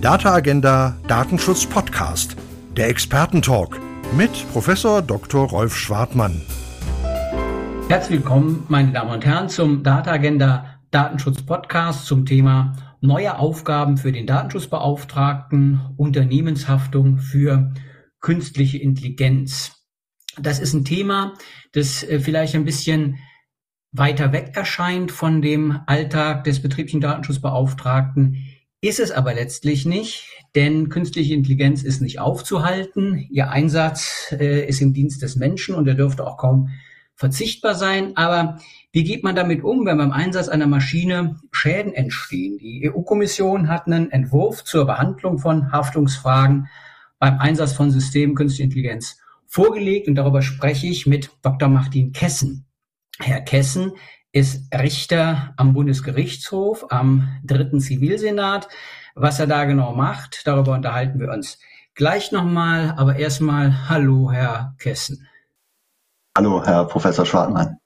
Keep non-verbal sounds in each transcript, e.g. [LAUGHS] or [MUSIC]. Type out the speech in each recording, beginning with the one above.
Data Agenda Datenschutz Podcast, der Expertentalk mit Professor Dr. Rolf Schwartmann. Herzlich willkommen, meine Damen und Herren, zum Data Agenda Datenschutz Podcast zum Thema neue Aufgaben für den Datenschutzbeauftragten, Unternehmenshaftung für künstliche Intelligenz. Das ist ein Thema, das äh, vielleicht ein bisschen weiter weg erscheint von dem Alltag des betrieblichen Datenschutzbeauftragten, ist es aber letztlich nicht, denn künstliche Intelligenz ist nicht aufzuhalten. Ihr Einsatz äh, ist im Dienst des Menschen und er dürfte auch kaum verzichtbar sein. Aber wie geht man damit um, wenn beim Einsatz einer Maschine Schäden entstehen? Die EU-Kommission hat einen Entwurf zur Behandlung von Haftungsfragen beim Einsatz von Systemen künstliche Intelligenz vorgelegt und darüber spreche ich mit Dr. Martin Kessen. Herr Kessen ist Richter am Bundesgerichtshof, am dritten Zivilsenat. Was er da genau macht, darüber unterhalten wir uns gleich nochmal. Aber erstmal Hallo, Herr Kessen. Hallo, Herr Professor Schwartmann.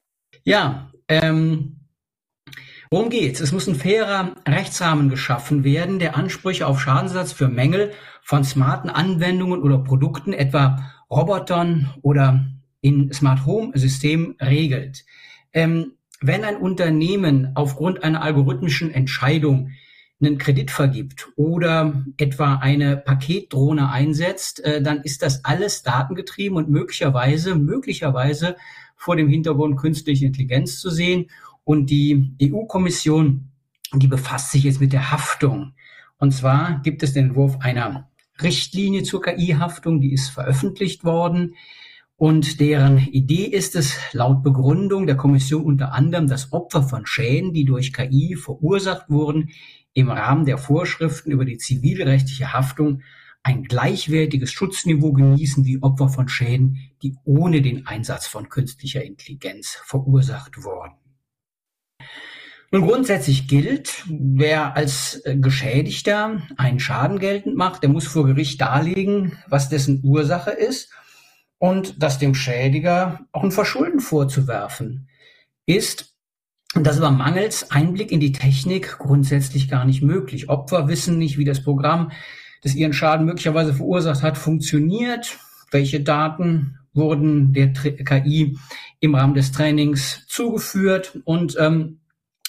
Ja, ähm, worum geht's? Es muss ein fairer Rechtsrahmen geschaffen werden, der Ansprüche auf Schadensersatz für Mängel von smarten Anwendungen oder Produkten, etwa Robotern oder in Smart Home Systemen regelt. Ähm, wenn ein Unternehmen aufgrund einer algorithmischen Entscheidung einen Kredit vergibt oder etwa eine Paketdrohne einsetzt, äh, dann ist das alles datengetrieben und möglicherweise, möglicherweise vor dem Hintergrund künstliche Intelligenz zu sehen. Und die EU-Kommission, die befasst sich jetzt mit der Haftung. Und zwar gibt es den Entwurf einer Richtlinie zur KI-Haftung, die ist veröffentlicht worden. Und deren Idee ist es, laut Begründung der Kommission unter anderem, dass Opfer von Schäden, die durch KI verursacht wurden, im Rahmen der Vorschriften über die zivilrechtliche Haftung ein gleichwertiges Schutzniveau genießen wie Opfer von Schäden, die ohne den Einsatz von künstlicher Intelligenz verursacht wurden. Nun grundsätzlich gilt, wer als Geschädigter einen Schaden geltend macht, der muss vor Gericht darlegen, was dessen Ursache ist und dass dem Schädiger auch ein Verschulden vorzuwerfen ist. Das war mangels Einblick in die Technik grundsätzlich gar nicht möglich. Opfer wissen nicht, wie das Programm, das ihren Schaden möglicherweise verursacht hat, funktioniert, welche Daten wurden der KI im Rahmen des Trainings zugeführt und ähm,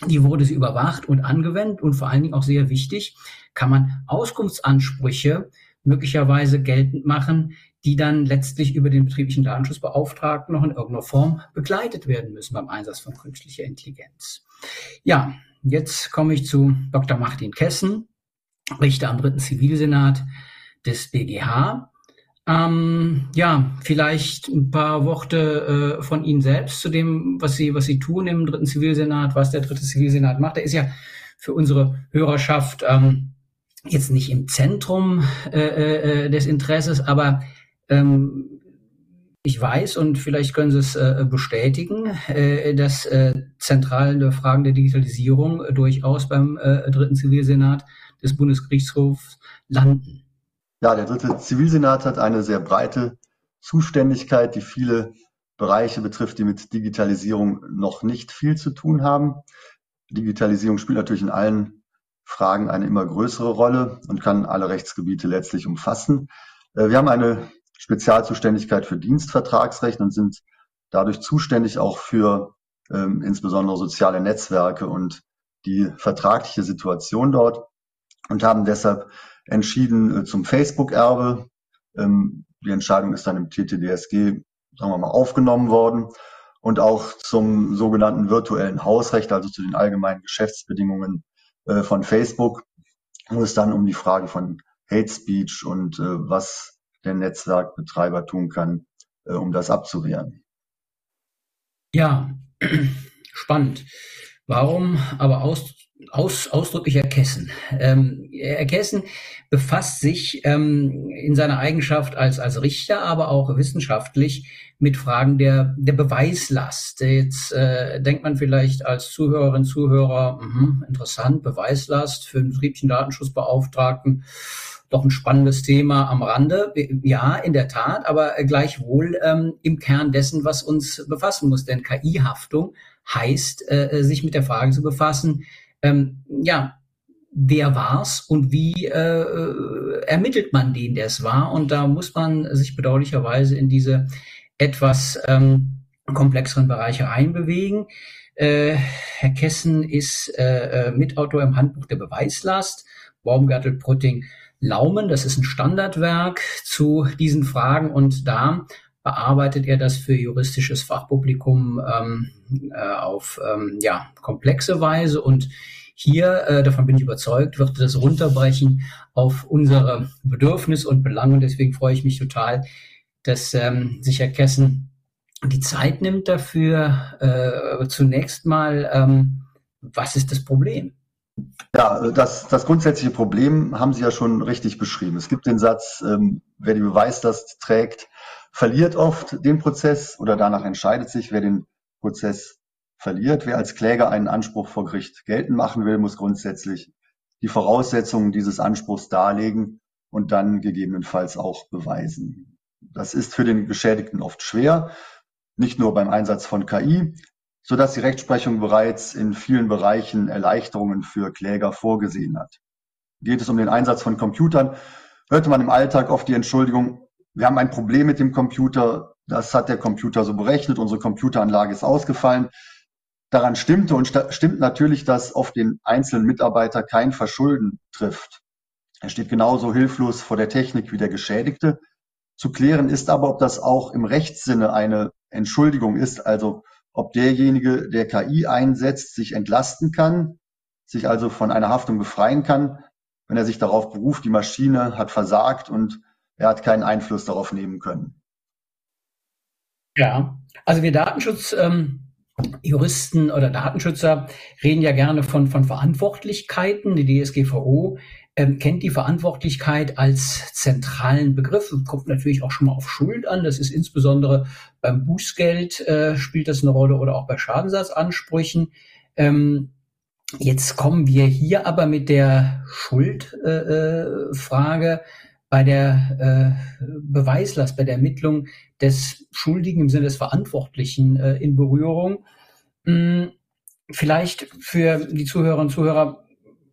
wie wurde sie überwacht und angewendet und vor allen Dingen auch sehr wichtig, kann man Auskunftsansprüche möglicherweise geltend machen, die dann letztlich über den betrieblichen Datenschutzbeauftragten noch in irgendeiner Form begleitet werden müssen beim Einsatz von künstlicher Intelligenz. Ja, jetzt komme ich zu Dr. Martin Kessen, Richter am dritten Zivilsenat des BGH. Ähm, ja, vielleicht ein paar Worte äh, von Ihnen selbst zu dem, was Sie, was Sie tun im dritten Zivilsenat, was der dritte Zivilsenat macht. Der ist ja für unsere Hörerschaft ähm, jetzt nicht im Zentrum äh, äh, des Interesses, aber ähm, ich weiß und vielleicht können Sie es äh, bestätigen, äh, dass äh, zentrale Fragen der Digitalisierung durchaus beim äh, dritten Zivilsenat des Bundesgerichtshofs landen. Ja, der dritte Zivilsenat hat eine sehr breite Zuständigkeit, die viele Bereiche betrifft, die mit Digitalisierung noch nicht viel zu tun haben. Digitalisierung spielt natürlich in allen Fragen eine immer größere Rolle und kann alle Rechtsgebiete letztlich umfassen. Äh, wir haben eine Spezialzuständigkeit für Dienstvertragsrecht und sind dadurch zuständig auch für ähm, insbesondere soziale Netzwerke und die vertragliche Situation dort und haben deshalb entschieden äh, zum Facebook-Erbe. Ähm, die Entscheidung ist dann im TTDSG, sagen wir mal, aufgenommen worden und auch zum sogenannten virtuellen Hausrecht, also zu den allgemeinen Geschäftsbedingungen äh, von Facebook, wo es dann um die Frage von Hate Speech und äh, was der Netzwerkbetreiber tun kann, äh, um das abzuwehren. Ja, [CLEARS THROAT] spannend. Warum aber aus, aus, ausdrücklich Herr Kessen? Ähm, Herr Kessen befasst sich ähm, in seiner Eigenschaft als, als Richter, aber auch wissenschaftlich mit Fragen der, der Beweislast. Jetzt äh, denkt man vielleicht als Zuhörerin, Zuhörer, mh, interessant, Beweislast für einen betrieblichen Datenschutzbeauftragten doch ein spannendes Thema am Rande. Ja, in der Tat, aber gleichwohl ähm, im Kern dessen, was uns befassen muss. Denn KI-Haftung heißt, äh, sich mit der Frage zu befassen, ähm, ja, wer war's und wie äh, ermittelt man den, der es war. Und da muss man sich bedauerlicherweise in diese etwas ähm, komplexeren Bereiche einbewegen. Äh, Herr Kessen ist äh, äh, Mitautor im Handbuch der Beweislast, Baumgartel, Prutting, Laumen. Das ist ein Standardwerk zu diesen Fragen und da bearbeitet er das für juristisches Fachpublikum ähm, äh, auf ähm, ja, komplexe Weise und hier, äh, davon bin ich überzeugt, wird das runterbrechen auf unsere Bedürfnisse und Belange. Und deswegen freue ich mich total, dass ähm, sich Herr Kessen die Zeit nimmt dafür. Äh, zunächst mal, ähm, was ist das Problem? Ja, das, das grundsätzliche Problem haben Sie ja schon richtig beschrieben. Es gibt den Satz, ähm, wer die Beweislast trägt, verliert oft den Prozess oder danach entscheidet sich, wer den Prozess verliert. Wer als Kläger einen Anspruch vor Gericht geltend machen will, muss grundsätzlich die Voraussetzungen dieses Anspruchs darlegen und dann gegebenenfalls auch beweisen. Das ist für den Geschädigten oft schwer, nicht nur beim Einsatz von KI, so dass die Rechtsprechung bereits in vielen Bereichen Erleichterungen für Kläger vorgesehen hat. Geht es um den Einsatz von Computern, hörte man im Alltag oft die Entschuldigung, wir haben ein Problem mit dem Computer, das hat der Computer so berechnet, unsere Computeranlage ist ausgefallen daran stimmte und st stimmt natürlich, dass auf den einzelnen Mitarbeiter kein Verschulden trifft. Er steht genauso hilflos vor der Technik wie der Geschädigte. Zu klären ist aber, ob das auch im Rechtssinne eine Entschuldigung ist, also ob derjenige, der KI einsetzt, sich entlasten kann, sich also von einer Haftung befreien kann, wenn er sich darauf beruft, die Maschine hat versagt und er hat keinen Einfluss darauf nehmen können. Ja, also wir Datenschutz ähm, oder Datenschützer reden ja gerne von, von Verantwortlichkeiten. Die DSGVO ähm, kennt die Verantwortlichkeit als zentralen Begriff. Kommt natürlich auch schon mal auf Schuld an. Das ist insbesondere beim Bußgeld äh, spielt das eine Rolle oder auch bei Schadensersatzansprüchen. Ähm, jetzt kommen wir hier aber mit der Schuldfrage äh, äh bei der äh, Beweislast, bei der Ermittlung des Schuldigen im Sinne des Verantwortlichen äh, in Berührung. Hm, vielleicht für die Zuhörerinnen und Zuhörer,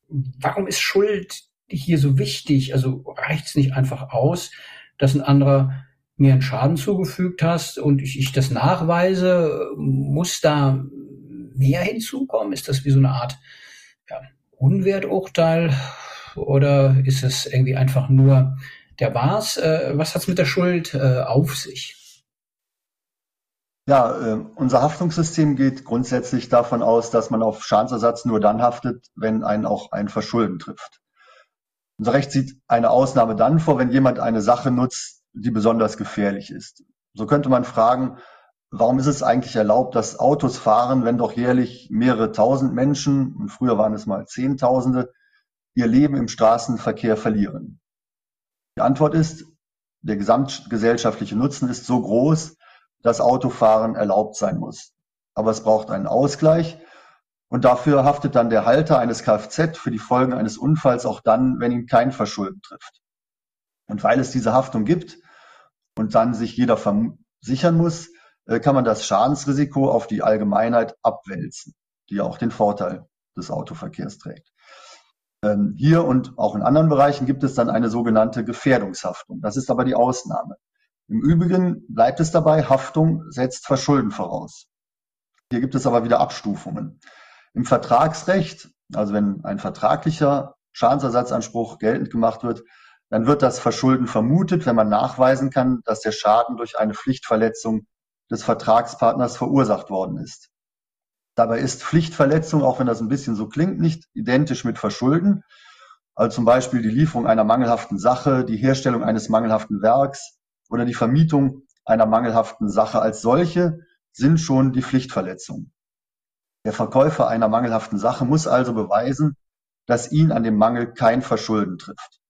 warum ist Schuld hier so wichtig? Also reicht es nicht einfach aus, dass ein anderer mir einen Schaden zugefügt hast und ich, ich das nachweise? Muss da mehr hinzukommen? Ist das wie so eine Art ja, Unwerturteil? oder ist es irgendwie einfach nur der war's? Äh, was hat's mit der Schuld äh, auf sich? Ja, äh, unser Haftungssystem geht grundsätzlich davon aus, dass man auf Schadensersatz nur dann haftet, wenn einen auch ein Verschulden trifft. Unser Recht sieht eine Ausnahme dann vor, wenn jemand eine Sache nutzt, die besonders gefährlich ist. So könnte man fragen, warum ist es eigentlich erlaubt, dass Autos fahren, wenn doch jährlich mehrere tausend Menschen, und früher waren es mal Zehntausende, ihr Leben im Straßenverkehr verlieren? Die Antwort ist, der gesamtgesellschaftliche Nutzen ist so groß, dass Autofahren erlaubt sein muss. Aber es braucht einen Ausgleich und dafür haftet dann der Halter eines Kfz für die Folgen eines Unfalls auch dann, wenn ihn kein Verschulden trifft. Und weil es diese Haftung gibt und dann sich jeder versichern muss, äh, kann man das Schadensrisiko auf die Allgemeinheit abwälzen, die auch den Vorteil des Autoverkehrs trägt. Ähm, hier und auch in anderen Bereichen gibt es dann eine sogenannte Gefährdungshaftung. Das ist aber die Ausnahme. Im Übrigen bleibt es dabei, Haftung setzt Verschulden voraus. Hier gibt es aber wieder Abstufungen. Im Vertragsrecht, also wenn ein vertraglicher Schadensersatzanspruch geltend gemacht wird, dann wird das Verschulden vermutet, wenn man nachweisen kann, dass der Schaden durch eine Pflichtverletzung des Vertragspartners verursacht worden ist. Dabei ist Pflichtverletzung, auch wenn das ein bisschen so klingt, nicht identisch mit Verschulden. Also zum Beispiel die Lieferung einer mangelhaften Sache, die Herstellung eines mangelhaften Werks oder die Vermietung einer mangelhaften Sache als solche sind schon die Pflichtverletzungen. Der Verkäufer einer mangelhaften Sache muss also beweisen, dass ihn an dem Mangel kein Verschulden trifft.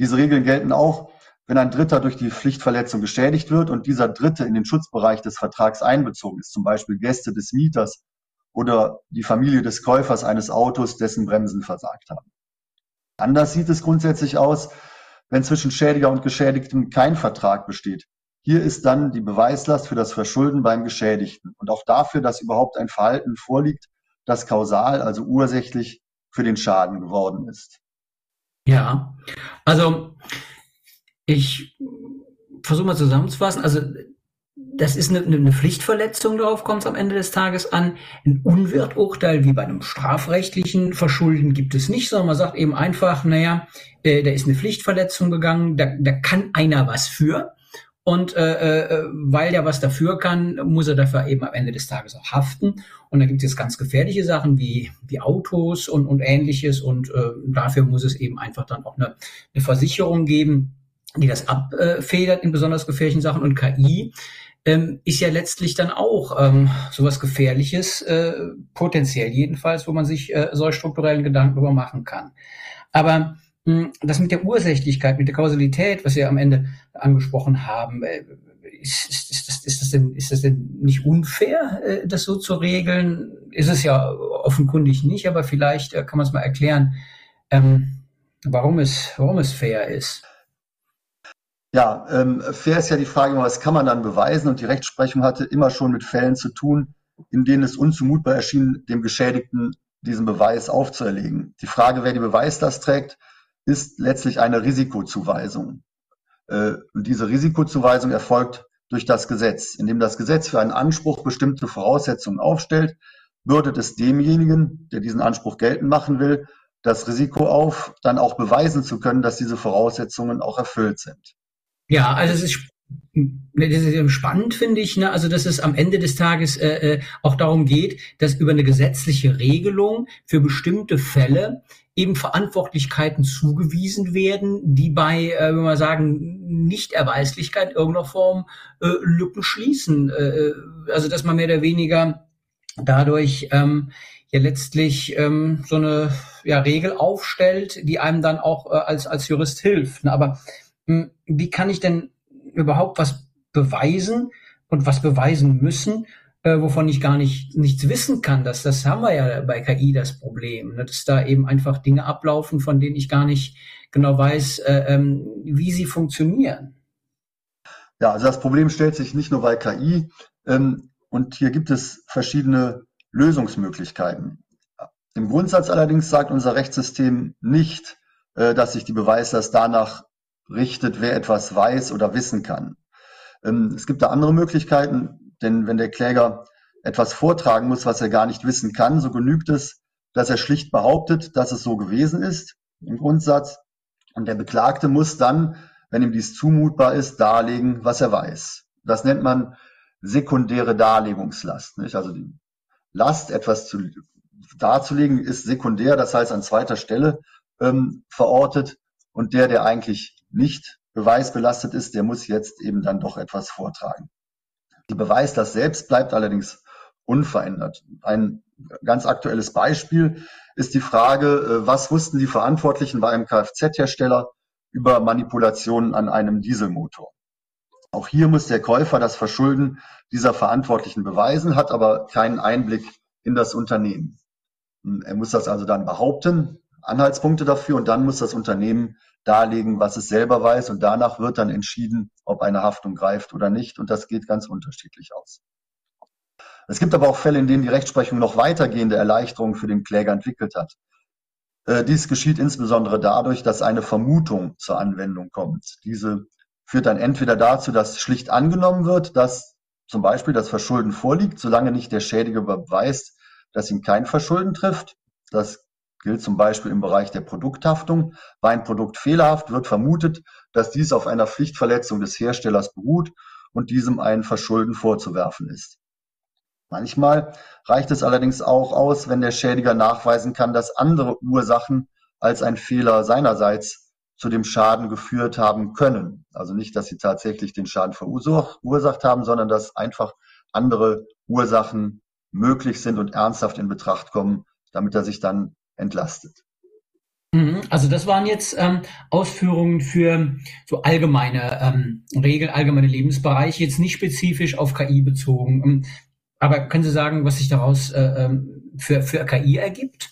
Diese Regeln gelten auch wenn ein Dritter durch die Pflichtverletzung geschädigt wird und dieser Dritte in den Schutzbereich des Vertrags einbezogen ist, zum Beispiel Gäste des Mieters oder die Familie des Käufers eines Autos, dessen Bremsen versagt haben. Anders sieht es grundsätzlich aus, wenn zwischen Schädiger und Geschädigtem kein Vertrag besteht. Hier ist dann die Beweislast für das Verschulden beim Geschädigten und auch dafür, dass überhaupt ein Verhalten vorliegt, das kausal, also ursächlich für den Schaden geworden ist. Ja, also ich versuche mal zusammenzufassen. Also das ist eine, eine Pflichtverletzung, darauf kommt es am Ende des Tages an. Ein Unwerturteil wie bei einem strafrechtlichen Verschulden gibt es nicht, sondern man sagt eben einfach, naja, äh, da ist eine Pflichtverletzung gegangen, da, da kann einer was für. Und äh, äh, weil der was dafür kann, muss er dafür eben am Ende des Tages auch haften. Und da gibt es ganz gefährliche Sachen wie, wie Autos und, und ähnliches. Und äh, dafür muss es eben einfach dann auch eine, eine Versicherung geben, die das abfedert in besonders gefährlichen Sachen. Und KI ähm, ist ja letztlich dann auch ähm, sowas Gefährliches, äh, potenziell jedenfalls, wo man sich äh, solch strukturellen Gedanken darüber machen kann. Aber das mit der Ursächlichkeit, mit der Kausalität, was wir am Ende angesprochen haben, äh, ist, ist, ist, das, ist, das denn, ist das denn nicht unfair, äh, das so zu regeln? Ist es ja offenkundig nicht, aber vielleicht äh, kann man es mal erklären, ähm, warum, es, warum es fair ist. Ja, ähm, fair ist ja die Frage, was kann man dann beweisen? Und die Rechtsprechung hatte immer schon mit Fällen zu tun, in denen es unzumutbar erschien, dem Geschädigten diesen Beweis aufzuerlegen. Die Frage, wer die Beweislast trägt, ist letztlich eine Risikozuweisung. Äh, und diese Risikozuweisung erfolgt durch das Gesetz. Indem das Gesetz für einen Anspruch bestimmte Voraussetzungen aufstellt, bürdet es demjenigen, der diesen Anspruch geltend machen will, das Risiko auf, dann auch beweisen zu können, dass diese Voraussetzungen auch erfüllt sind. Ja, also es ist spannend, finde ich, ne? also dass es am Ende des Tages äh, äh, auch darum geht, dass über eine gesetzliche Regelung für bestimmte Fälle eben Verantwortlichkeiten zugewiesen werden, die bei, äh, wenn wir sagen, Nichterweislichkeit irgendeiner Form äh, Lücken schließen. Äh, äh, also dass man mehr oder weniger dadurch ähm, ja letztlich ähm, so eine ja, Regel aufstellt, die einem dann auch äh, als, als Jurist hilft. Ne? Aber hm, wie kann ich denn überhaupt was beweisen und was beweisen müssen, äh, wovon ich gar nicht nichts wissen kann. Das, das haben wir ja bei KI das Problem, ne? dass da eben einfach Dinge ablaufen, von denen ich gar nicht genau weiß, äh, ähm, wie sie funktionieren. Ja, also das Problem stellt sich nicht nur bei KI ähm, und hier gibt es verschiedene Lösungsmöglichkeiten. Im Grundsatz allerdings sagt unser Rechtssystem nicht, äh, dass sich die Beweislast danach richtet, wer etwas weiß oder wissen kann. Ähm, es gibt da andere Möglichkeiten, denn wenn der Kläger etwas vortragen muss, was er gar nicht wissen kann, so genügt es, dass er schlicht behauptet, dass es so gewesen ist, im Grundsatz. Und der Beklagte muss dann, wenn ihm dies zumutbar ist, darlegen, was er weiß. Das nennt man sekundäre Darlegungslast. Nicht? Also die Last, etwas zu, darzulegen, ist sekundär, das heißt an zweiter Stelle ähm, verortet. Und der, der eigentlich nicht beweisbelastet ist, der muss jetzt eben dann doch etwas vortragen. Die Beweislast selbst bleibt allerdings unverändert. Ein ganz aktuelles Beispiel ist die Frage, äh, was wussten die Verantwortlichen bei einem Kfz-Hersteller über Manipulationen an einem Dieselmotor? Auch hier muss der Käufer das Verschulden dieser Verantwortlichen beweisen, hat aber keinen Einblick in das Unternehmen. Er muss das also dann behaupten, Anhaltspunkte dafür und dann muss das Unternehmen darlegen, was es selber weiß und danach wird dann entschieden, ob eine Haftung greift oder nicht und das geht ganz unterschiedlich aus. Es gibt aber auch Fälle, in denen die Rechtsprechung noch weitergehende Erleichterungen für den Kläger entwickelt hat. Äh, dies geschieht insbesondere dadurch, dass eine Vermutung zur Anwendung kommt. Diese führt dann entweder dazu, dass schlicht angenommen wird, dass zum Beispiel das Verschulden vorliegt, solange nicht der Schädiger beweist, dass ihm kein Verschulden trifft. Das gilt zum Beispiel im Bereich der Produkthaftung. War ein Produkt fehlerhaft, wird vermutet, dass dies auf einer Pflichtverletzung des Herstellers beruht und diesem ein Verschulden vorzuwerfen ist. Manchmal reicht es allerdings auch aus, wenn der Schädiger nachweisen kann, dass andere Ursachen als ein Fehler seinerseits zu dem Schaden geführt haben können. Also nicht, dass sie tatsächlich den Schaden verursacht haben, sondern dass einfach andere Ursachen möglich sind und ernsthaft in Betracht kommen, damit er sich dann entlastet. Mhm. Also das waren jetzt ähm, Ausführungen für so allgemeine ähm, Regeln, allgemeine Lebensbereiche, jetzt nicht spezifisch auf KI bezogen. Ähm, aber können Sie sagen, was sich daraus äh, ähm, für, für KI ergibt?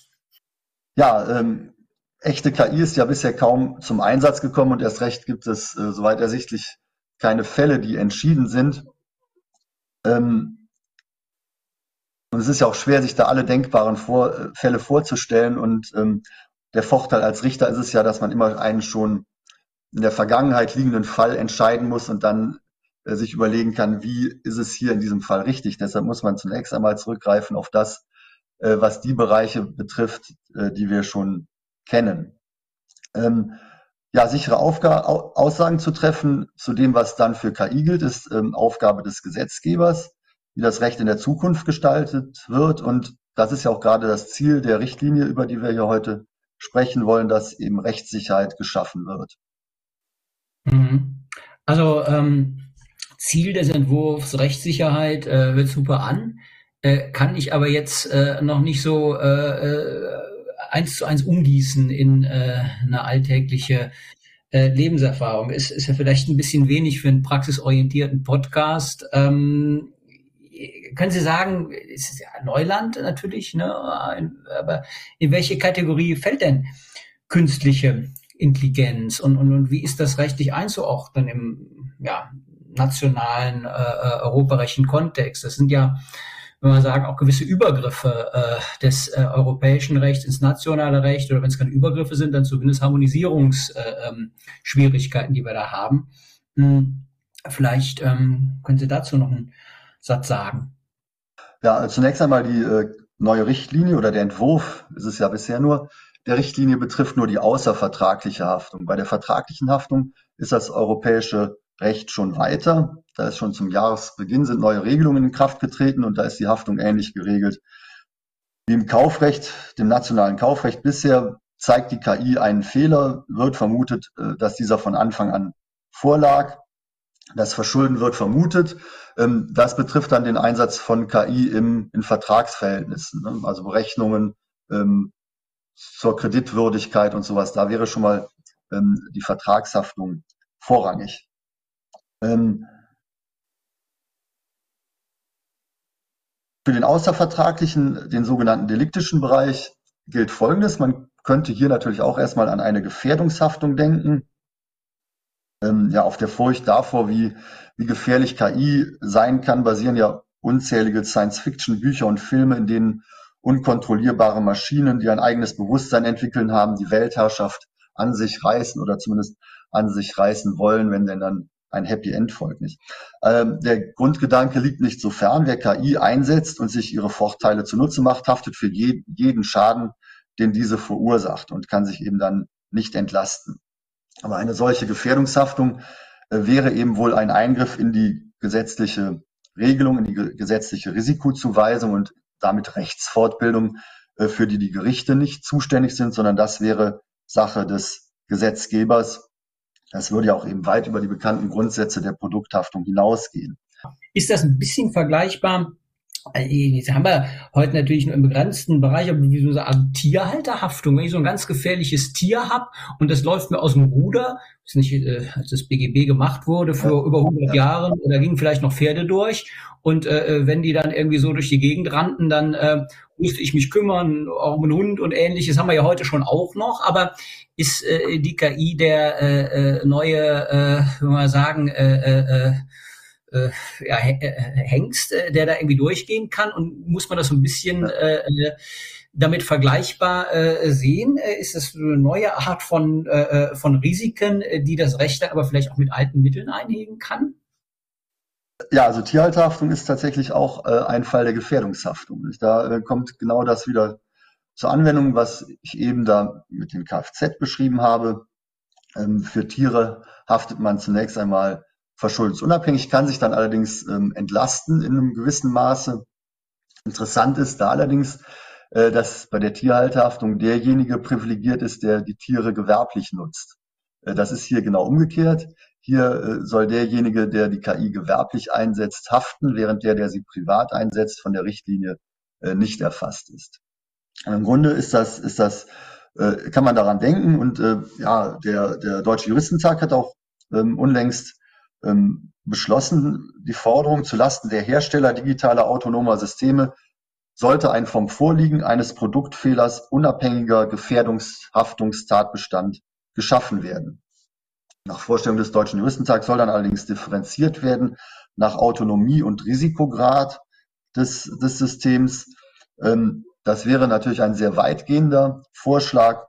Ja, ähm, echte KI ist ja bisher kaum zum Einsatz gekommen und erst recht gibt es, äh, soweit ersichtlich, keine Fälle, die entschieden sind. Ähm, Und es ist ja auch schwer, sich da alle denkbaren Vor Fälle vorzustellen. Und ähm, der Vorteil als Richter ist es ja, dass man immer einen schon in der Vergangenheit liegenden Fall entscheiden muss und dann äh, sich überlegen kann, wie ist es hier in diesem Fall richtig. Deshalb muss man zunächst einmal zurückgreifen auf das, äh, was die Bereiche betrifft, äh, die wir schon kennen. Ähm, ja, sichere Aufga Aussagen zu treffen zu dem, was dann für KI gilt, ist ähm, Aufgabe des Gesetzgebers wie das Recht in der Zukunft gestaltet wird. Und das ist ja auch gerade das Ziel der Richtlinie, über die wir hier heute sprechen wollen, dass eben Rechtssicherheit geschaffen wird. Mhm. Also ähm, Ziel des Entwurfs Rechtssicherheit äh, wird super an, äh, kann ich aber jetzt äh, noch nicht so äh, äh eins zu eins umgießen in äh, eine alltägliche Lebenserfahrung. Ist, ist ja vielleicht ein bisschen wenig für einen praxisorientierten Podcast. Ähm, können Sie sagen, es ist ja Neuland natürlich, ne? aber in welche Kategorie fällt denn künstliche Intelligenz und, und, und wie ist das rechtlich einzuordnen im ja, nationalen äh, äh, europarechtlichen Kontext? Das sind ja, wenn man sagen, auch gewisse Übergriffe äh, des äh, europäischen Rechts ins nationale Recht oder wenn es keine Übergriffe sind, dann zumindest Harmonisierungsschwierigkeiten, äh, ähm, die wir da haben. Hm, vielleicht ähm, können Sie dazu noch ein Satz sagen? Ja, zunächst einmal die äh, neue Richtlinie oder der Entwurf, ist es ja bisher nur, der Richtlinie betrifft nur die außervertragliche Haftung. Bei der vertraglichen Haftung ist das europäische Recht schon weiter. Da ist schon zum Jahresbeginn sind neue Regelungen in Kraft getreten und da ist die Haftung ähnlich geregelt. Wie im Kaufrecht, dem nationalen Kaufrecht bisher, zeigt die KI einen Fehler, wird vermutet, äh, dass dieser von Anfang an vorlag. Das Verschulden wird vermutet. Ähm, das betrifft dann den Einsatz von KI im, in Vertragsverhältnissen, ne? also Berechnungen ähm, zur Kreditwürdigkeit und sowas. Da wäre schon mal ähm, die Vertragshaftung vorrangig. Für den außervertraglichen, den sogenannten deliktischen Bereich gilt Folgendes. Man könnte hier natürlich auch erstmal an eine Gefährdungshaftung denken ähm, ja auf der Furcht davor, wie, wie gefährlich KI sein kann, basieren ja unzählige Science-Fiction-Bücher und Filme, in denen unkontrollierbare Maschinen, die ein eigenes Bewusstsein entwickeln haben, die Weltherrschaft an sich reißen oder zumindest an sich reißen wollen, wenn denn dann ein Happy End folgt nicht. Ähm, der Grundgedanke liegt nicht so fern. Wer KI einsetzt und sich ihre Vorteile zunutze macht, haftet für je, jeden Schaden, den diese verursacht und kann sich eben dann nicht entlasten. Aber eine solche Gefährdungshaftung äh, wäre eben wohl ein Eingriff in die gesetzliche Regelung, in die gesetzliche Risikozuweisung und damit Rechtsfortbildung, äh, für die die Gerichte nicht zuständig sind, sondern das wäre Sache des Gesetzgebers. Das würde ja auch eben weit über die bekannten Grundsätze der Produkthaftung hinausgehen. Ist das ein bisschen vergleichbar Jetzt haben wir heute natürlich nur im begrenzten Bereich, aber wie so eine Tierhalterhaftung. Wenn ich so ein ganz gefährliches Tier habe und das läuft mir aus dem Ruder, ist nicht, äh, als das BGB gemacht wurde vor ja. über 100 ja. Jahren, da gingen vielleicht noch Pferde durch und äh, äh, wenn die dann irgendwie so durch die Gegend rannten, dann äh, musste ich mich kümmern, auch um einen Hund und ähnliches, haben wir ja heute schon auch noch, aber ist äh, die KI der äh, äh, neue, äh, wenn wir sagen, äh, äh, äh, ja, äh, Hengst, äh, der da irgendwie durchgehen kann und muss man das so ein bisschen äh, äh, damit vergleichbar äh, sehen? Ist das eine neue Art von, äh, von Risiken, die das Recht aber vielleicht auch mit alten Mitteln einhegen kann? Ja, also Tierhalterhaftung ist tatsächlich auch äh, ein Fall der Gefährdungshaftung. Da äh, kommt genau das wieder zur Anwendung, was ich eben da mit dem Kfz beschrieben habe. Ähm, für Tiere haftet man zunächst einmal verschuldensunabhängig, kann sich dann allerdings ähm, entlasten in einem gewissen Maße. Interessant ist da allerdings, äh, dass bei der Tierhalterhaftung derjenige privilegiert ist, der die Tiere gewerblich nutzt. Äh, das ist hier genau umgekehrt. Hier äh, soll derjenige, der die KI gewerblich einsetzt, haften, während der, der sie privat einsetzt, von der Richtlinie äh, nicht erfasst ist. Und Im Grunde ist das, ist das, äh, kann man daran denken und äh, ja, der, der Deutsche Juristentag hat auch ähm, unlängst beschlossen, die Forderung zu Lasten der Hersteller digitaler autonomer Systeme sollte ein vom Vorliegen eines Produktfehlers unabhängiger Gefährdungshaftungstatbestand geschaffen werden. Nach Vorstellung des Deutschen Juristentags soll dann allerdings differenziert werden nach Autonomie und Risikograd. des, des Systems. Ähm, das wäre natürlich ein sehr weitgehender Vorschlag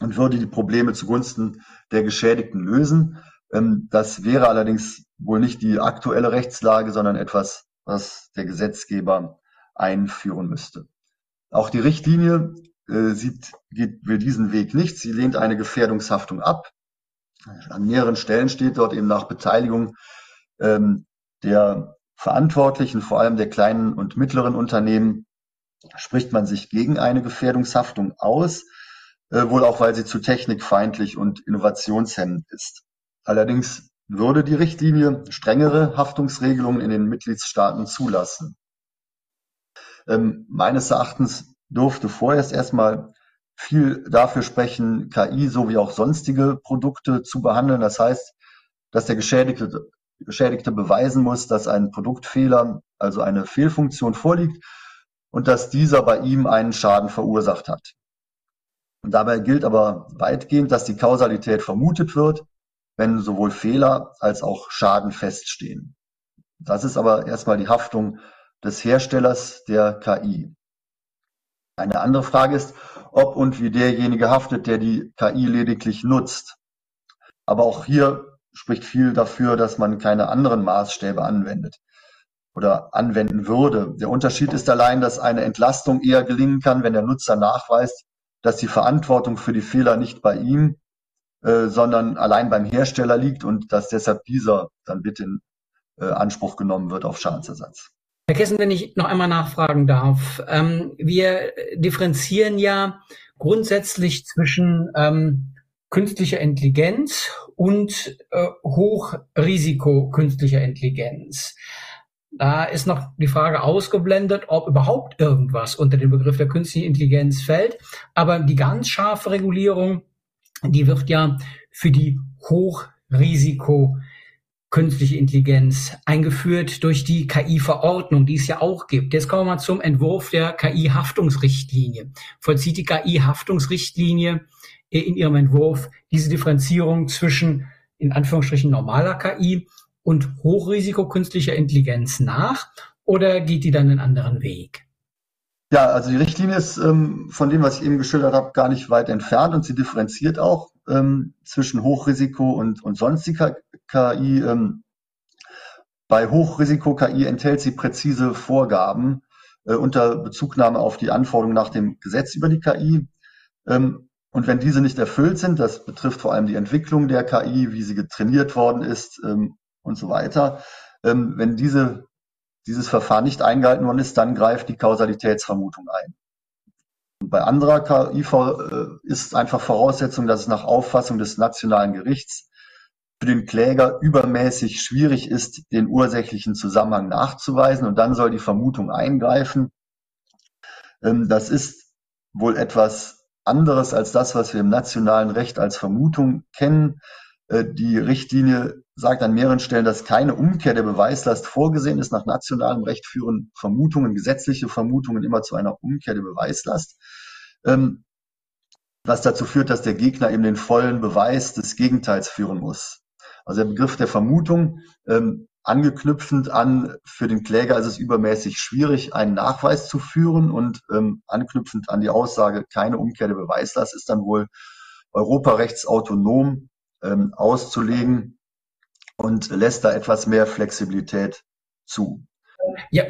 und würde die Probleme zugunsten der Geschädigten lösen. Ähm, das wäre allerdings wohl nicht die aktuelle Rechtslage, sondern etwas, was der Gesetzgeber einführen müsste. Auch die Richtlinie äh, sieht, geht, will diesen Weg nicht. Sie lehnt eine Gefährdungshaftung ab. An mehreren Stellen steht dort eben nach Beteiligung ähm, der Verantwortlichen, vor allem der kleinen und mittleren Unternehmen, spricht man sich gegen eine Gefährdungshaftung aus, äh, wohl auch weil sie zu technikfeindlich und innovationshemmend ist. Allerdings würde die Richtlinie strengere Haftungsregelungen in den Mitgliedstaaten zulassen. Ähm, meines Erachtens durfte vorerst erstmal viel dafür sprechen, KI sowie auch sonstige Produkte zu behandeln. Das heißt, dass der Geschädigte, Geschädigte beweisen muss, dass ein Produktfehler, also eine Fehlfunktion vorliegt und dass dieser bei ihm einen Schaden verursacht hat. Und dabei gilt aber weitgehend, dass die Kausalität vermutet wird, wenn sowohl Fehler als auch Schaden feststehen. Das ist aber erstmal die Haftung des Herstellers der KI. Eine andere Frage ist, ob und wie derjenige haftet, der die KI lediglich nutzt. Aber auch hier spricht viel dafür, dass man keine anderen Maßstäbe anwendet oder anwenden würde. Der Unterschied ist allein, dass eine Entlastung eher gelingen kann, wenn der Nutzer nachweist, dass die Verantwortung für die Fehler nicht bei ihm, äh, sondern allein beim Hersteller liegt und dass deshalb dieser dann bitte in äh, Anspruch genommen wird auf Schadensersatz. Herr Kessen, wenn ich noch einmal nachfragen darf. Ähm, wir differenzieren ja grundsätzlich zwischen ähm, künstlicher Intelligenz und äh, Hochrisiko künstlicher Intelligenz. Da ist noch die Frage ausgeblendet, ob überhaupt irgendwas unter den Begriff der künstlichen Intelligenz fällt. Aber die ganz scharfe Regulierung, die wird ja für die Hochrisiko künstliche Intelligenz eingeführt durch die KI-Verordnung, die es ja auch gibt. Jetzt kommen wir mal zum Entwurf der KI-Haftungsrichtlinie. Vollzieht die KI-Haftungsrichtlinie in ihrem Entwurf diese Differenzierung zwischen in Anführungsstrichen normaler KI und Hochrisiko künstlicher Intelligenz nach oder geht die dann einen anderen Weg? Ja, also die Richtlinie ist ähm, von dem, was ich eben geschildert habe, gar nicht weit entfernt und sie differenziert auch ähm, zwischen Hochrisiko und, und sonstiger KI. Ähm, bei Hochrisiko-KI enthält sie präzise Vorgaben äh, unter Bezugnahme auf die Anforderungen nach dem Gesetz über die KI. Ähm, und wenn diese nicht erfüllt sind, das betrifft vor allem die Entwicklung der KI, wie sie getrainiert worden ist ähm, und so weiter, ähm, wenn diese, dieses Verfahren nicht eingehalten worden ist, dann greift die Kausalitätsvermutung ein. Bei anderer KIV äh, ist einfach Voraussetzung, dass es nach Auffassung des nationalen Gerichts für den Kläger übermäßig schwierig ist, den ursächlichen Zusammenhang nachzuweisen und dann soll die Vermutung eingreifen. Ähm, das ist wohl etwas anderes als das, was wir im nationalen Recht als Vermutung kennen. Äh, die Richtlinie sagt an mehreren Stellen, dass keine Umkehr der Beweislast vorgesehen ist. Nach nationalem Recht führen Vermutungen, gesetzliche Vermutungen immer zu einer Umkehr der Beweislast. Ähm, was dazu führt, dass der Gegner eben den vollen Beweis des Gegenteils führen muss. Also der Begriff der Vermutung, ähm, angeknüpfend an, für den Kläger ist es übermäßig schwierig, einen Nachweis zu führen und ähm, anknüpfend an die Aussage, keine Umkehr der Beweislast ist dann wohl europarechtsautonom ähm, auszulegen und lässt da etwas mehr Flexibilität zu. Ja,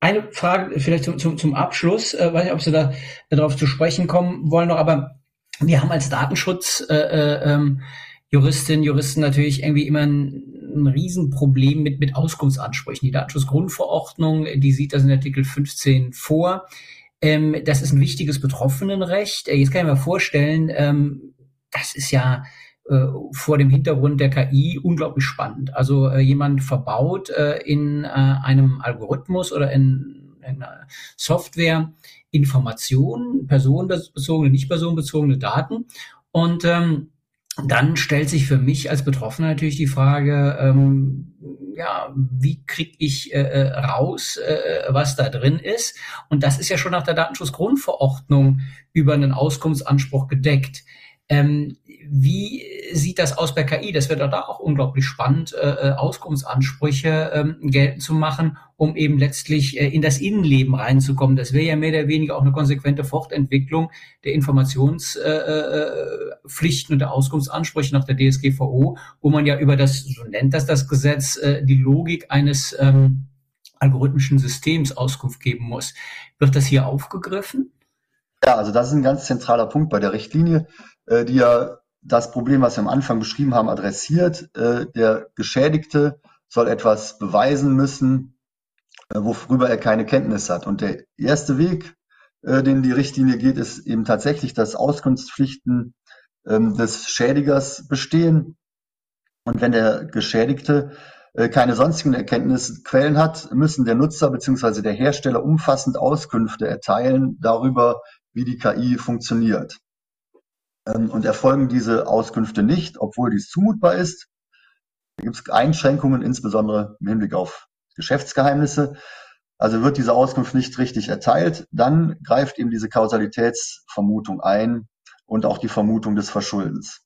eine Frage vielleicht zum, zum, zum Abschluss, äh, weiß nicht, ob Sie da darauf zu sprechen kommen wollen noch, aber wir haben als Datenschutz äh, äh, ähm, Juristinnen, Juristen natürlich irgendwie immer ein, ein Riesenproblem mit, mit Auskunftsansprüchen. Die Datenschutzgrundverordnung, die sieht das in Artikel 15 vor. Ähm, das ist ein wichtiges Betroffenenrecht. Äh, jetzt kann ich mir vorstellen, ähm, das ist ja vor dem Hintergrund der KI unglaublich spannend. Also äh, jemand verbaut äh, in äh, einem Algorithmus oder in, in Software Informationen, personenbezogene, nicht personenbezogene Daten und ähm, dann stellt sich für mich als Betroffener natürlich die Frage, ähm, ja, wie kriege ich äh, äh, raus, äh, was da drin ist? Und das ist ja schon nach der Datenschutzgrundverordnung über einen Auskunftsanspruch gedeckt. Ähm, wie sieht das aus bei KI? Das wird da auch unglaublich spannend, äh, äh, Auskunftsansprüche ähm, geltend zu machen, um eben letztlich äh, in das Innenleben reinzukommen. Das wäre ja mehr oder weniger auch eine konsequente Fortentwicklung der Informationspflichten äh, äh und der Auskunftsansprüche nach der DSGVO, wo man ja über das, so nennt das das Gesetz, äh, die Logik eines ähm, algorithmischen Systems Auskunft geben muss. Wird das hier aufgegriffen? Ja, also das ist ein ganz zentraler Punkt bei der Richtlinie, äh, die ja das Problem, was wir am Anfang beschrieben haben, adressiert. Äh, der Geschädigte soll etwas beweisen müssen, äh, worüber er keine Kenntnis hat. Und der erste Weg, den die Richtlinie geht, ist eben tatsächlich, dass Auskunftspflichten ähm, des Schädigers bestehen. Und wenn der Geschädigte keine sonstigen Erkenntnisquellen hat, müssen der Nutzer bzw. der Hersteller umfassend Auskünfte erteilen darüber, wie die KI funktioniert. Ähm, und erfolgen diese Auskünfte nicht, obwohl dies zumutbar ist. Da gibt es Einschränkungen, insbesondere im Hinblick auf Geschäftsgeheimnisse. Also wird diese Auskunft nicht richtig erteilt, dann greift eben diese Kausalitätsvermutung ein und auch die Vermutung des Verschuldens.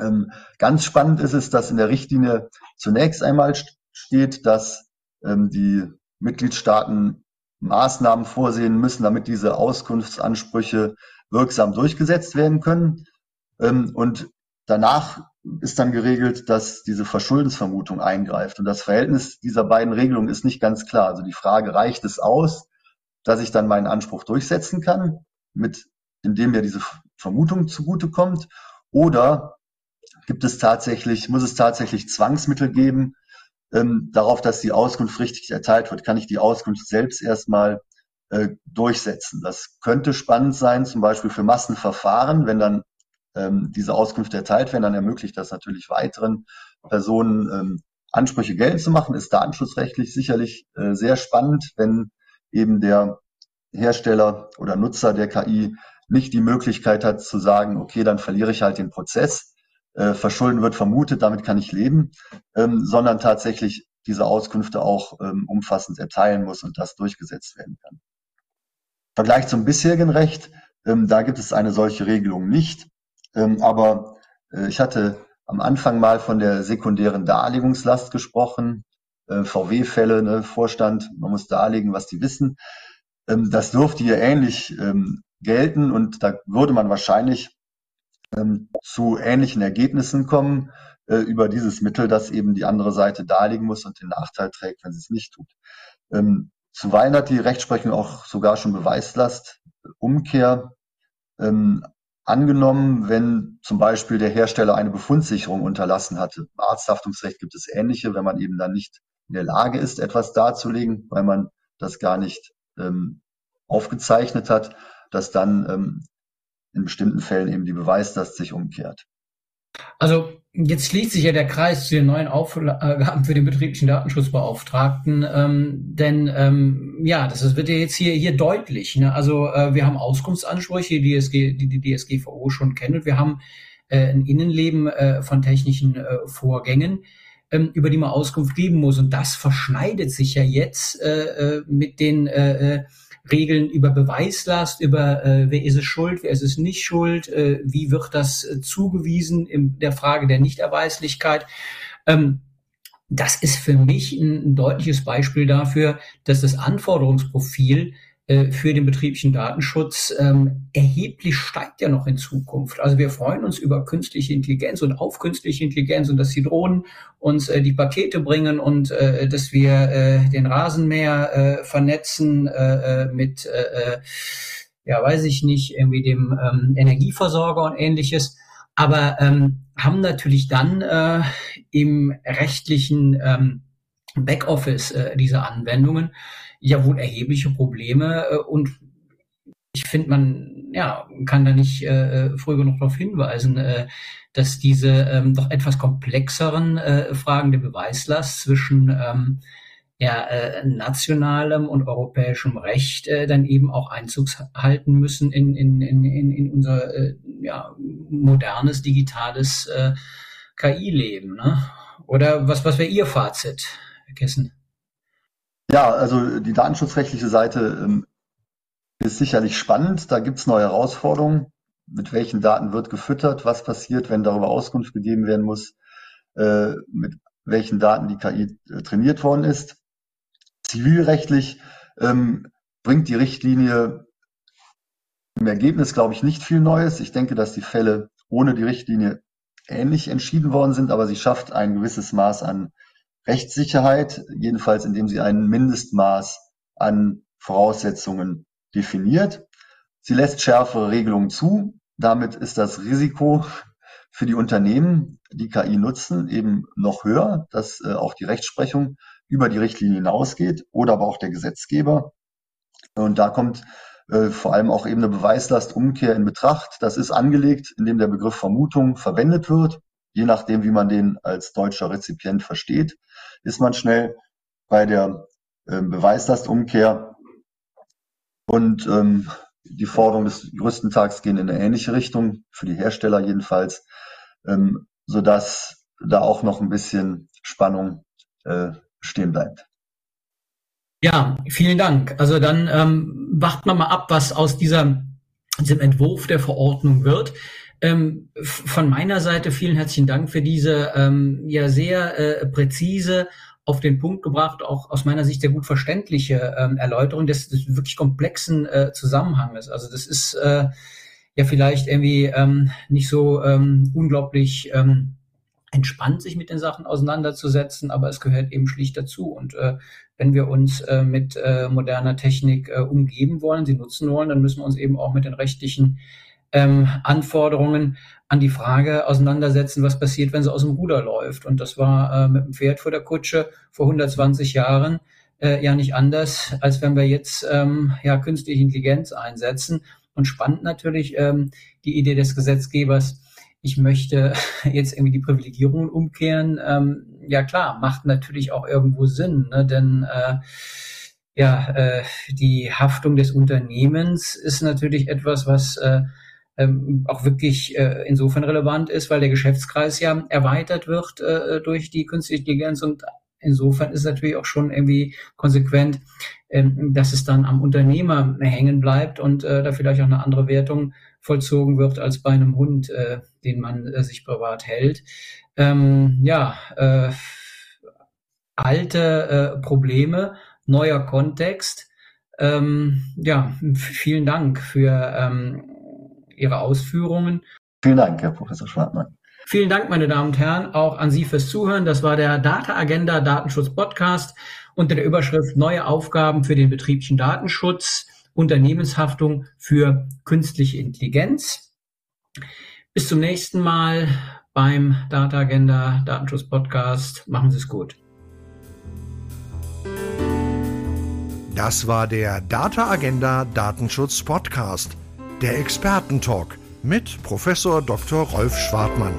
Ähm, ganz spannend ist es, dass in der Richtlinie zunächst einmal steht, dass ähm, die Mitgliedstaaten Maßnahmen vorsehen müssen, damit diese Auskunftsansprüche wirksam durchgesetzt werden können. Ähm, und danach ist dann geregelt, dass diese Verschuldensvermutung eingreift. Und das Verhältnis dieser beiden Regelungen ist nicht ganz klar. Also die Frage, reicht es aus, dass ich dann meinen Anspruch durchsetzen kann, mit, indem mir diese Vermutung zugutekommt? Oder gibt es tatsächlich, muss es tatsächlich Zwangsmittel geben, ähm, darauf, dass die Auskunft richtig erteilt wird? Kann ich die Auskunft selbst erstmal äh, durchsetzen. Das könnte spannend sein, zum Beispiel für Massenverfahren, wenn dann ähm, diese Auskünfte erteilt werden, dann ermöglicht das natürlich weiteren Personen ähm, Ansprüche geltend zu machen, ist datenschutzrechtlich sicherlich äh, sehr spannend, wenn eben der Hersteller oder Nutzer der KI nicht die Möglichkeit hat zu sagen, okay, dann verliere ich halt den Prozess, äh, Verschulden wird vermutet, damit kann ich leben, ähm, sondern tatsächlich diese Auskünfte auch ähm, umfassend erteilen muss und das durchgesetzt werden kann. Vergleich zum bisherigen Recht, ähm, da gibt es eine solche Regelung nicht. Ähm, aber äh, ich hatte am Anfang mal von der sekundären Darlegungslast gesprochen. Äh, VW-Fälle, ne, Vorstand, man muss darlegen, was die wissen. Ähm, das dürfte hier ähnlich gelten und da würde man wahrscheinlich zu ähnlichen Ergebnissen kommen äh, über dieses Mittel, das eben die andere Seite darlegen muss und den Nachteil trägt, wenn sie es nicht tut. Zuweilen hat die Rechtsprechung auch sogar schon Beweislast, Umkehr ähm, angenommen, wenn zum Beispiel der Hersteller eine Befundsicherung unterlassen hatte. Im Arzthaftungsrecht gibt es ähnliche, wenn man eben dann nicht in der Lage ist, etwas darzulegen, weil man das gar nicht ähm, aufgezeichnet hat, dass dann ähm, in bestimmten Fällen eben die Beweislast sich umkehrt. Also jetzt schließt sich ja der Kreis zu den neuen Aufgaben für den betrieblichen Datenschutzbeauftragten, ähm, denn ähm, ja, das wird ja jetzt hier hier deutlich. Ne? Also äh, wir haben Auskunftsansprüche, die, DSG, die die DSGVO schon kennt, und wir haben äh, ein Innenleben äh, von technischen äh, Vorgängen ähm, über die man Auskunft geben muss. Und das verschneidet sich ja jetzt äh, äh mit den äh, äh Regeln über Beweislast, über äh, wer ist es schuld, wer ist es nicht schuld, äh, wie wird das äh, zugewiesen in der Frage der Nichterweislichkeit. Ähm, das ist für mich ein, ein deutliches Beispiel dafür, dass das Anforderungsprofil für den betrieblichen Datenschutz ähm, erheblich steigt ja noch in Zukunft. Also wir freuen uns über künstliche Intelligenz und auf künstliche Intelligenz und dass die Drohnen uns äh, die Pakete bringen und äh, dass wir äh, den Rasenmäher äh, vernetzen äh, äh mit, äh, äh, ja weiß ich nicht, irgendwie dem ähm, Energieversorger und ähnliches. Aber ähm, haben natürlich dann äh, im rechtlichen ähm, Backoffice äh, dieser Anwendungen ja wohl erhebliche Probleme äh, und ich finde, man ja, kann da nicht äh, früh genug darauf hinweisen, äh, dass diese ähm, doch etwas komplexeren äh, Fragen der Beweislast zwischen ähm, ja, äh, nationalem und europäischem Recht äh, dann eben auch Einzug halten müssen in, in, in, in unser äh, ja, modernes, digitales äh, KI-Leben. Ne? Oder was, was wäre Ihr Fazit, Herr Kessen? Ja, also die datenschutzrechtliche Seite ähm, ist sicherlich spannend. Da gibt es neue Herausforderungen. mit welchen Daten wird gefüttert, was passiert, wenn darüber Auskunft gegeben werden muss, äh, mit welchen Daten die KI äh, trainiert worden ist. Zivilrechtlich ähm, bringt die Richtlinie im Ergebnis, glaube ich, nicht viel Neues. Ich denke, dass die Fälle ohne die Richtlinie ähnlich entschieden worden sind, aber sie schafft ein gewisses Maß an Rechtssicherheit, jedenfalls indem sie ein Mindestmaß an Voraussetzungen definiert. Sie lässt schärfere Regelungen zu. Damit ist das Risiko für die Unternehmen, die KI nutzen, eben noch höher, dass äh, auch die Rechtsprechung über die Richtlinie hinausgeht oder aber auch der Gesetzgeber. Und da kommt äh, vor allem auch eben eine Beweislastumkehr in Betracht. Das ist angelegt, indem der Begriff Vermutung verwendet wird. Je nachdem, wie man den als deutscher Rezipient versteht, ist man schnell bei der äh, Beweislastumkehr. Und ähm, die Forderungen des Juristentags gehen in eine ähnliche Richtung, für die Hersteller jedenfalls, ähm, sodass da auch noch ein bisschen Spannung äh, stehen bleibt. Ja, vielen Dank. Also dann ähm, warten wir mal ab, was aus dieser, diesem Entwurf der Verordnung wird. Ähm, von meiner Seite vielen herzlichen Dank für diese ähm, ja sehr äh, präzise auf den Punkt gebracht, auch aus meiner Sicht sehr gut verständliche ähm, Erläuterung des, des wirklich komplexen äh, Zusammenhanges. Also das ist äh, ja vielleicht irgendwie ähm, nicht so ähm, unglaublich ähm, entspannt, sich mit den Sachen auseinanderzusetzen, aber es gehört eben schlicht dazu. Und äh, wenn wir uns äh, mit äh, moderner Technik äh, umgeben wollen, sie nutzen wollen, dann müssen wir uns eben auch mit den rechtlichen ähm, Anforderungen an die Frage auseinandersetzen, was passiert, wenn sie aus dem Ruder läuft. Und das war äh, mit dem Pferd vor der Kutsche vor 120 Jahren äh, ja nicht anders, als wenn wir jetzt ähm, ja künstliche Intelligenz einsetzen. Und spannend natürlich ähm, die Idee des Gesetzgebers, ich möchte [LAUGHS] jetzt irgendwie die Privilegierungen umkehren. Ähm, ja klar, macht natürlich auch irgendwo Sinn, ne? denn äh, ja, äh, die Haftung des Unternehmens ist natürlich etwas, was äh, ähm, auch wirklich äh, insofern relevant ist, weil der Geschäftskreis ja erweitert wird äh, durch die künstliche Intelligenz und insofern ist natürlich auch schon irgendwie konsequent, ähm, dass es dann am Unternehmer hängen bleibt und äh, da vielleicht auch eine andere Wertung vollzogen wird als bei einem Hund, äh, den man äh, sich privat hält. Ähm, ja, äh, alte äh, Probleme, neuer Kontext. Ähm, ja, vielen Dank für ähm, Ihre Ausführungen. Vielen Dank, Herr Professor Schwartmann. Vielen Dank, meine Damen und Herren, auch an Sie fürs Zuhören. Das war der Data Agenda Datenschutz Podcast unter der Überschrift Neue Aufgaben für den betrieblichen Datenschutz, Unternehmenshaftung für künstliche Intelligenz. Bis zum nächsten Mal beim Data Agenda Datenschutz Podcast. Machen Sie es gut. Das war der Data Agenda Datenschutz Podcast. Der Expertentalk mit Professor Dr. Rolf Schwartmann.